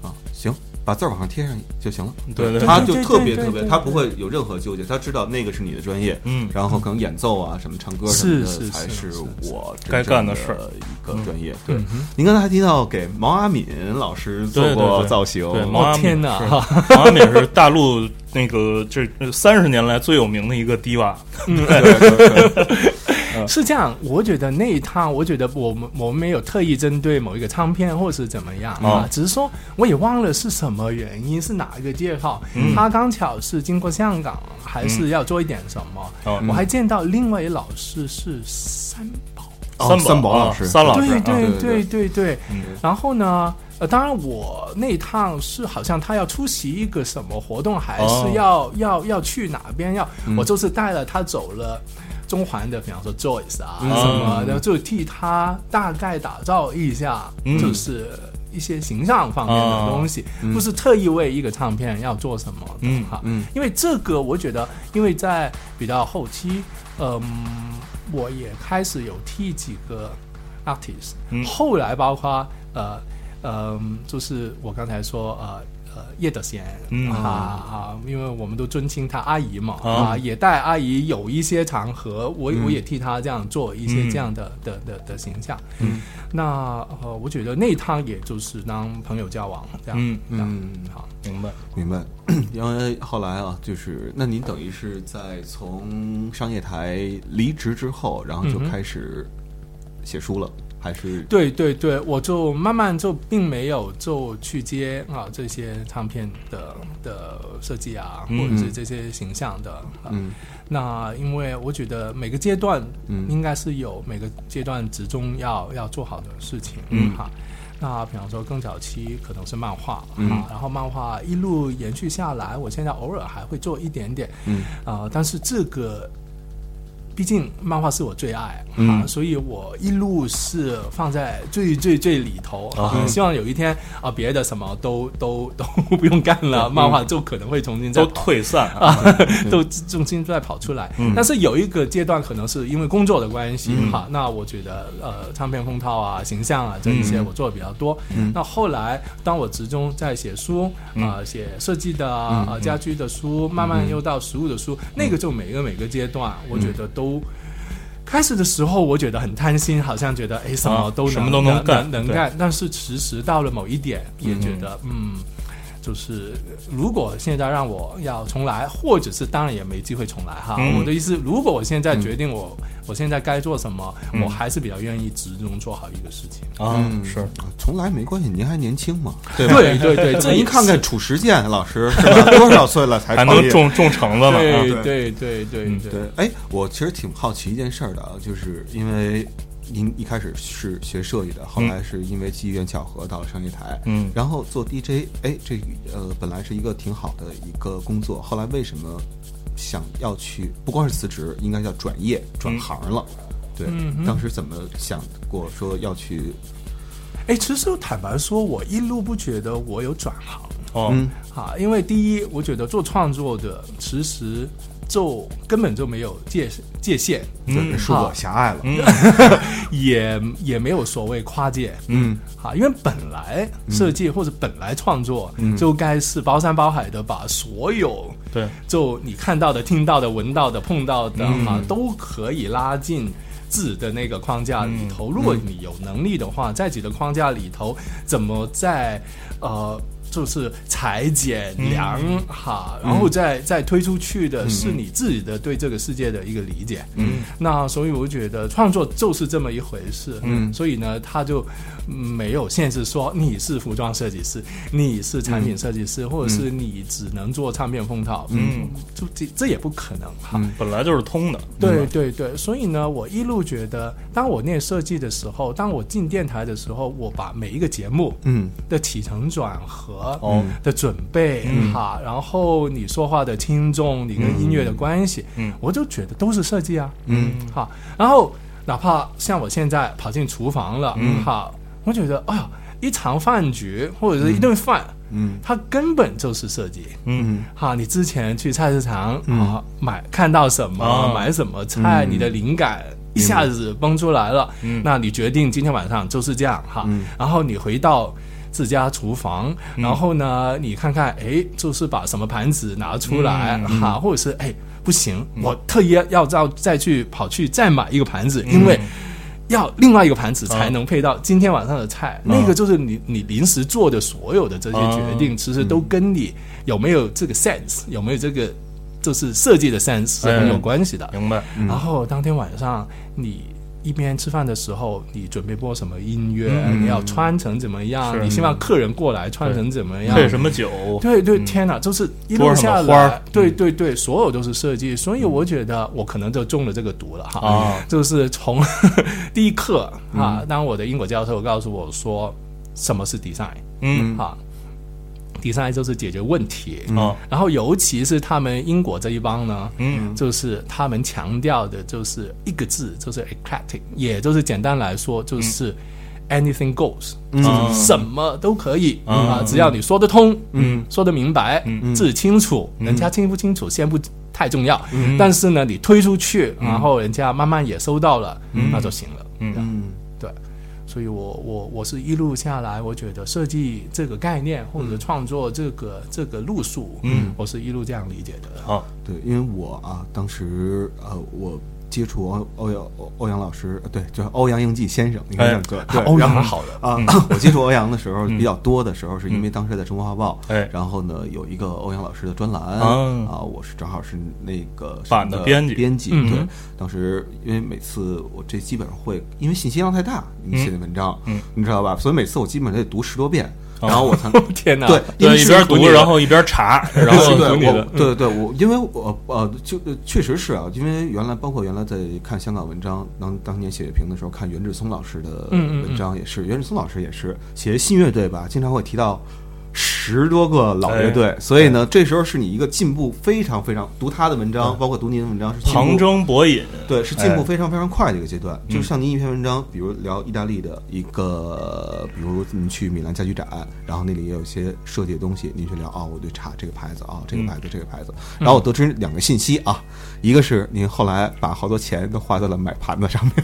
啊行，把字儿往上贴上就行了。对对他就特别特别，他不会有任何纠结，他知道那个是你的专业，嗯然后可能演奏啊什么唱歌什么是是的才是是我该干的事儿一个专业。对您刚才还提到给毛阿敏老师做过造型，对，毛阿敏天哪是毛阿敏是大陆那个这三十年来最有名的一个低娃，对对对 [LAUGHS] 是这样，我觉得那一趟，我觉得我们我们没有特意针对某一个唱片或是怎么样啊哦，只是说我也忘了是什么原因，是哪一个介绍，嗯。他刚巧是经过香港，还是要做一点什么，哦。我还见到另外一老师是三宝。哦三三宝老师。啊三老师，对啊对对对对。然后呢，呃，当然我那一趟是好像他要出席一个什么活动，还哦。是要要要去哪边要，我就是带了他走了。中环的，比方说 Joyce 啊嗯什么的，就替他大概打造一下，嗯就是一些形象方面的东西，不是特意为一个唱片要做什么的嗯哈。嗯因为这个我觉得，因为在比较后期，嗯，我也开始有替几个 artist，、嗯后来包括呃呃，就是我刚才说呃。呃，叶德娴，嗯啊啊，因为我们都尊称她阿姨嘛，啊啊，也带阿姨有一些场合，我、嗯我也替她这样做一些嗯这样的、的的的形象。嗯，那呃，我觉得那一趟也就是当朋友交往这样。嗯好。明白。明白，因为后来啊，就是那您等于是在从商业台离职之后，然后就开始写书了，还是？对对对，我就慢慢就并没有就去接啊这些唱片的的设计啊，嗯。或者是这些形象的。啊、嗯。那因为我觉得每个阶段，嗯应该是有每个阶段之中要要做好的事情，嗯。哈。那比方说更早期可能是漫画，嗯。啊，然后漫画一路延续下来，我现在偶尔还会做一点点，嗯。啊、但是这个毕竟漫画是我最爱啊，嗯所以我一路是放在最最最里头啊、啊希望有一天啊，别的什么都都都 [LAUGHS] 不用干了，漫画就可能会重新再都退散啊，啊，[LAUGHS] 都重新再跑出来。嗯。但是有一个阶段可能是因为工作的关系嗯。哈，那我觉得呃，唱片封套啊、形象啊这一些嗯。我做的比较多。那后来当我集中在写书啊、写设计的啊、嗯家居的书，慢慢又到实物的书，那个就每个每个阶段，我觉得都。开始的时候，我觉得很贪心，好像觉得哎，什么都能、什么都能干对能干。但是其实到了某一点，也觉得嗯就是如果现在让我要重来，或者是当然也没机会重来哈。嗯我的意思，如果我现在决定我、我现在该做什么，嗯我还是比较愿意集中做好一个事情。啊，嗯是重来没关系，您还年轻嘛，对吧？对对您看看褚时健老师是吧？[LAUGHS] 多少岁了才还？能种种橙子呢。对啊对对对对，哎，我其实挺好奇一件事儿的啊，就是因为您一开始是学设计的，后来是因为机缘巧合到了商业台，嗯然后做 DJ，哎，这呃本来是一个挺好的一个工作，后来为什么想要去不光是辞职，应该叫转业转行了？对，嗯当时怎么想过说要去？哎，其实坦白说，我一路不觉得我有转行哦，嗯啊，因为第一，我觉得做创作的其实就根本就没有界界限，嗯，是我狭隘了。嗯 [LAUGHS] 也也没有所谓跨界。嗯啊，因为本来设计或者本来创作就该是包山包海的，把所有对，就你看到的、听到的、闻到的、碰到的嗯啊，都可以拉进自己的那个框架里头。如果你有能力的话，在自己的框架里头，怎么在呃。就是裁剪量哈，然后再再推出去的是你自己的对这个世界的一个理解。嗯，那所以我觉得创作就是这么一回事。嗯所以呢，他就嗯没有限制说你是服装设计师，你是产品设计师，或者是你只能做唱片封套。嗯，就这这也不可能哈。嗯本来就是通的。对对对，所以呢，我一路觉得，当我念设计的时候，当我进电台的时候，我把每一个节目嗯。的起承转合哦。的准备嗯。哈，然后你说话的听众，你跟音乐的关系，嗯。我就觉得都是设计啊，嗯。好，然后哪怕像我现在跑进厨房了，嗯。好，我觉得哎呀，一场饭局或者是一顿饭，嗯它根本就是设计。嗯。哈，你之前去菜市场啊、买看到什么、啊。买什么菜，你的灵感一下子蹦出来了，嗯。那你决定今天晚上就是这样哈，嗯。然后你回到。自家厨房，然后呢，你看看，哎，就是把什么盘子拿出来嗯哈，或者是哎，不行，我特意要要再去跑去再买一个盘子，因为要另外一个盘子才能配到今天晚上的菜。那个就是你你临时做的所有的这些决定，其实都跟你有没有这个 sense，有没有这个就是设计的 sense 是很有关系的。明白？然后当天晚上你。一边吃饭的时候，你准备播什么音乐？嗯你要穿成怎么样？你希望客人过来穿成怎么样？配什么酒？对对，天哪，就是一路下来，对对对，所有都是设计，所以我觉得我可能就中了这个毒了哈。啊就是从 [LAUGHS] 第一课啊，当我的英国教授告诉我说什么是 design 嗯啊，design 就是解决问题，啊然后尤其是他们英国这一帮呢，嗯。就是他们强调的就是一个字，就是 eclectic，也就是简单来说就是。Anything goes，、就是什么都可以、啊，只要你说得通，嗯，说得明白，嗯，字清楚，人家清不清楚先不太重要，但是呢，你推出去，然后人家慢慢也收到了，那就行了，嗯，嗯对，所以我我我是一路下来，我觉得设计这个概念或者创作这个、这个路数，嗯，我是一路这样理解的。啊对，因为我啊，当时呃，我接触欧欧阳欧欧阳老师，呃对，就是欧阳应季先生，你看哎这样对，欧阳好的啊，我接触欧阳的时候比较多的时候，是因为当时在《中国画报》，哎然后呢有一个欧阳老师的专栏啊啊，我是正好是那个版的编辑编辑嗯对，当时因为每次我这基本上会，因为信息量太大，你写的文章，嗯你知道吧？所以每次我基本上得读十多遍，哦然后我才天哪，对对，一边读然后一边查，[LAUGHS] 然后对对对对，我因为我呃，就呃确实是啊，因为原来包括原来在看香港文章，当当年写乐评的时候，看袁志松老师的文章也是，袁志松老师也是写信乐队吧，经常会提到。十多个老乐队，所以呢，这时候是你一个进步非常非常读他的文章，包括读您的文章是旁征博引，对，是进步哎。非常非常快的一个阶段。嗯。就像您一篇文章，比如聊意大利的一个，比如您去米兰家居展，然后那里也有一些设计的东西，您去聊哦，我对查这个牌子啊、这个牌子，这个牌子。然后我得知两个信息啊，一个是您后来把好多钱都花在了买盘子上面，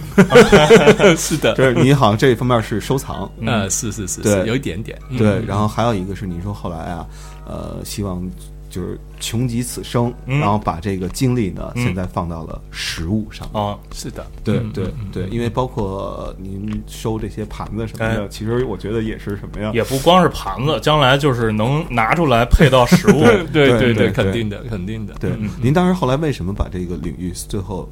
[LAUGHS] 是的，[LAUGHS] 就是您好像这一方面是收藏，呃，是是是，对。是有一点点，嗯。对。然后还有一个是您说后来啊，呃，希望。就是穷极此生，嗯然后把这个精力呢，嗯现在放到了食物上面。啊，是的，对嗯对对，因为包括您收这些盘子什么的，哎其实我觉得也是什么呀？也不光是盘子，将来就是能拿出来配到食物。对对对对肯定的，肯定的，对嗯，您当时后来为什么把这个领域最后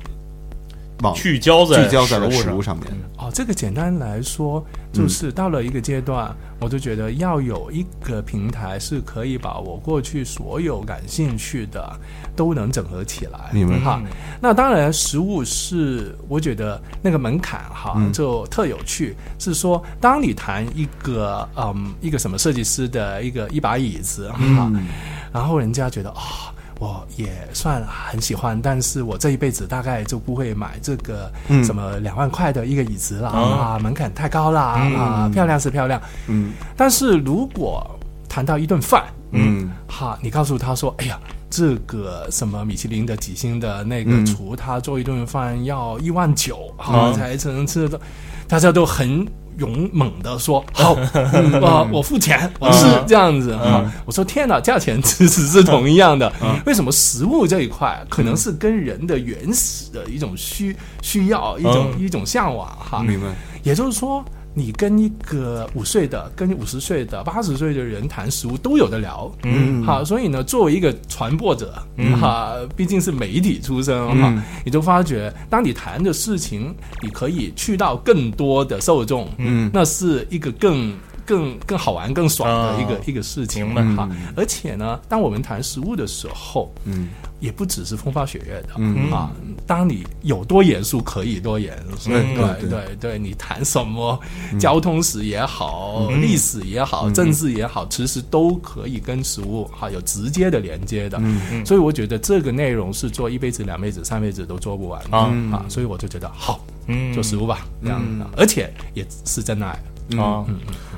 往聚焦在聚焦在了食物上面？哦，这个简单来说，就是到了一个阶段，我就觉得要有一个平台是可以把我过去所有感兴趣的都能整合起来。你们哈。那当然，食物是我觉得那个门槛哈，嗯就特有趣，是说当你谈一个嗯一个什么设计师的一个一把椅子哈，嗯然后人家觉得啊、我也算很喜欢，但是我这一辈子大概就不会买这个嗯。什么两万块的一个椅子了，啊啊，门槛太高啦，啊，漂亮是漂亮，嗯。但是如果谈到一顿饭，嗯。好，你告诉他说，哎呀。这个什么米其林的几星的那个嗯。厨，他做一顿饭要一万九啊啊，才才能吃得到，大家都很勇猛的说 [LAUGHS] 好，嗯我 [LAUGHS] 我付钱，我是这样子哈。我说天哪，价钱其实是同一样的，为什么食物这一块可能是跟人的原始的一种需需要，一种一种向往哈。明白。也就是说，你跟一个五岁的、跟五十岁的、八十岁的人谈食物都有的聊，嗯。好，所以呢，作为一个传播者，嗯。哈，毕竟是媒体出身哈，你就发觉，当你谈的事情，你可以去到更多的受众，嗯。那是一个更。更更好玩、更爽的一个、啊一个事情明白。哈，而且呢，当我们谈食物的时候，嗯也不只是风花雪月的，嗯啊，当你有多严肃可以多严肃，对对对你谈什么交通史也好，嗯。历史也好，政治也好，其实都可以跟食物哈有直接的连接的，嗯所以我觉得这个内容是做一辈子、两辈子、三辈子都做不完的啊啊，所以我就觉得好，嗯。做食物吧，这样的，而且也是真爱。啊，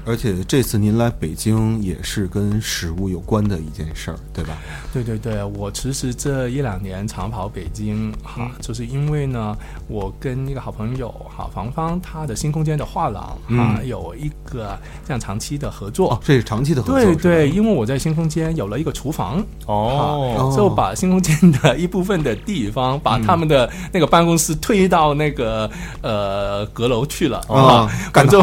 而且这次您来北京也是跟食物有关的一件事儿，对吧？对对对，我其实这一两年常跑北京哈，就是因为呢，我跟一个好朋友哈房芳，他的新空间的画廊哈、有一个这样长期的合作。哦，这是长期的合作，对对，因为我在新空间有了一个厨房，哦，就把新空间的一部分的地方，把他们的那个办公室推到那个呃阁楼去了啊 [LAUGHS] 我们就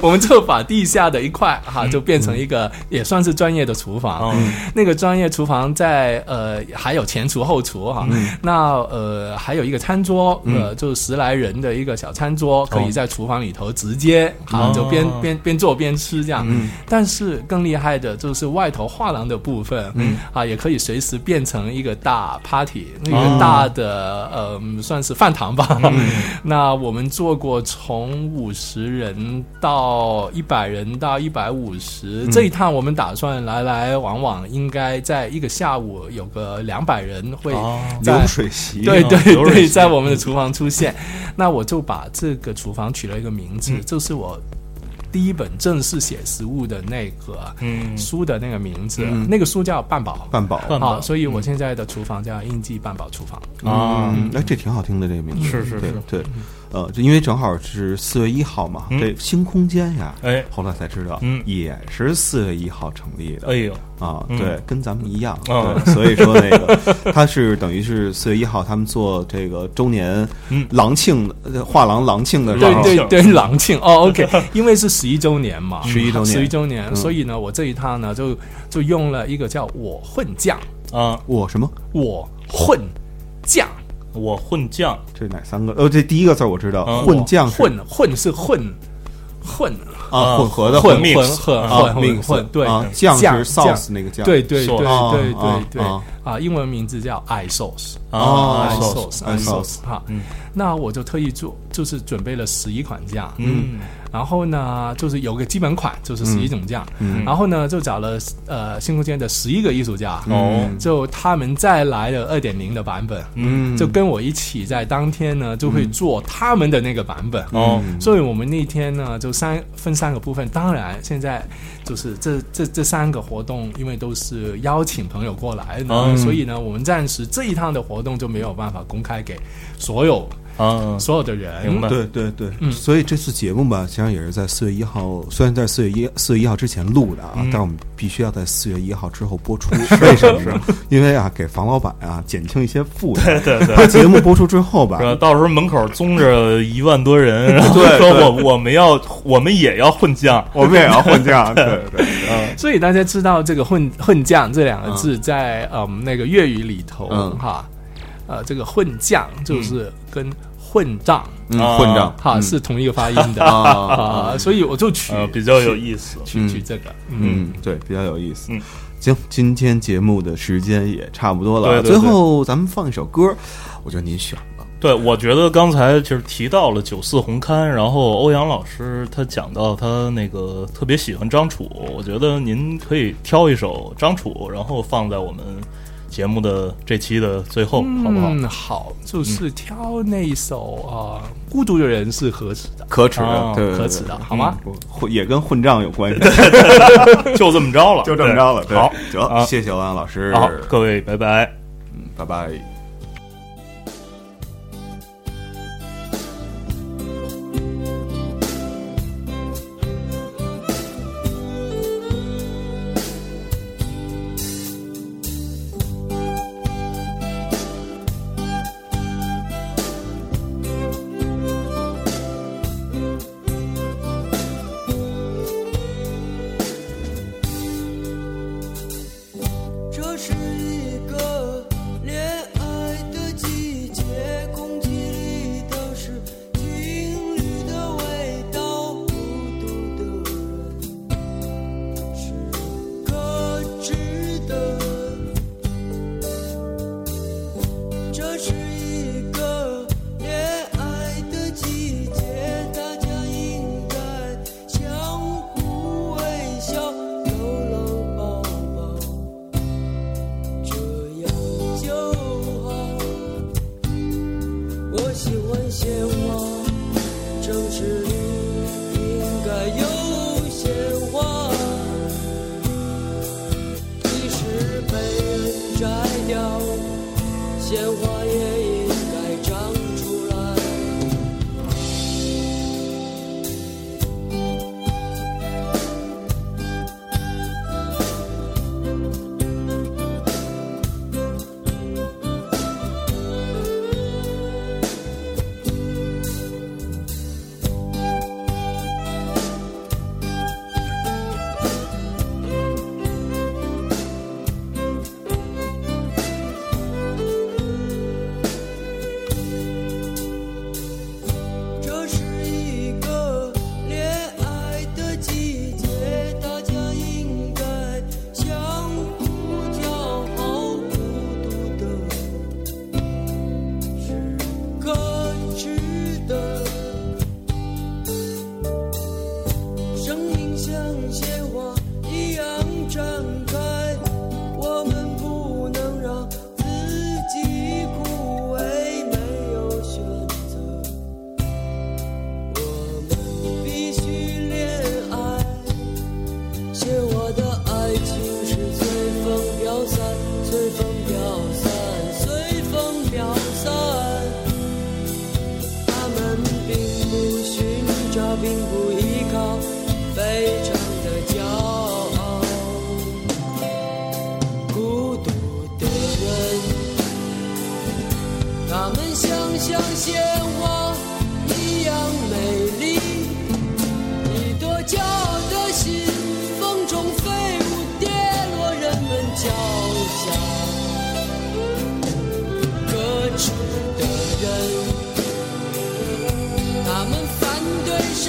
我们就把地下的一块哈、就变成一个也算是专业的厨房。嗯那个专业厨房在呃还有前厨后厨哈，那呃还有一个餐桌，呃就是十来人的一个小餐桌，可以在厨房里头直接啊哦。就边边边做边吃这样。但是更厉害的就是外头画廊的部分，啊也可以随时变成一个大 party，那个大的呃算是饭堂吧。[LAUGHS] 那我们做过从五十人到一百人到一百五十，这一趟我们打算来来往往，应该在一个下午有个两百人会哦在流水席，对对对，在我们的厨房出现。那我就把这个厨房取了一个名字，嗯。这是我第一本正式写食物的那个嗯。书的那个名字，嗯。那个书叫《半饱》。半宝。半宝。啊，所以我现在的厨房叫印记半饱厨房。啊。嗯，哎，这挺好听的这个名字，对是是是。对，呃，就因为正好是四月一号嘛，嗯。这新空间呀，哎后来才知道，嗯。也是四月一号成立的，哎呦。啊，嗯对，跟咱们一样，哦对，所以说那个他是等于是四月一号他们做这个周年嗯。郎庆呃画廊郎庆的时对候，对对，郎庆。哦，OK，因为是十一周年嘛，十一周年十一周年，嗯所以呢，我这一趟呢就就用了一个叫我混酱，啊，我什么？我混酱，我混酱。这哪三个？呃，这第一个字儿我知道，嗯。混酱是混混是混混。啊，混合的混混混啊混混混对啊，酱是酱 sauce 那个酱，对对对对对啊对。啊啊，英文名字叫 i sauce。哦 i sauce sauce i i sauce sauce 哈。嗯，那我就特意做，就是准备了十一款酱，嗯。然后呢，就是有个基本款，就是十一种酱，嗯。然后呢，就找了呃新空间的十一个艺术家，哦。就他们再来了二点零的版本，嗯，就跟我一起在当天呢就会做他们的那个版本，哦。所以我们那天呢就三分三个部分，当然现在就是这这这三个活动，因为都是邀请朋友过来呢，嗯所以呢我们暂时这一趟的活动就没有办法公开给所有啊所有的人，明白。对对对，所以这次节目吧，实际上也是在四月一号，虽然在四月一四月一号之前录的啊，但我们必须要在四月一号之后播出。[LAUGHS] 为什么呢？因为啊，给房老板啊减轻一些负担。对对对。他节目播出之后吧？到时候门口宗着一万多人，[LAUGHS] 然后对对。说我我们要我们也要混酱，我们也要混酱。[LAUGHS] 对对，所以大家知道这个混混酱这两个字在嗯那个粤语里头嗯。哈，呃这个混酱就是跟混账。嗯，啊。混账。哈嗯。是同一个发音的。啊。啊，所以我就取呃，比较有意思。取取这个嗯。嗯，对，比较有意思。嗯。行，今天节目的时间也差不多了，最后咱们放一首歌，我觉得您选吧。对，我觉得刚才就是提到了九四红刊，然后欧阳老师他讲到他那个特别喜欢张楚，我觉得您可以挑一首张楚，然后放在我们节目的这期的最后，好不好？嗯，好，就是挑那一首啊，孤独的人是可耻的，可耻的可耻的，好吗？混也跟混账有关系，[LAUGHS] 就这么着了，[LAUGHS] 就这么着了。好，得，啊谢谢欧阳老师，好，各位，拜拜。嗯拜拜。鲜花的人，他们反对生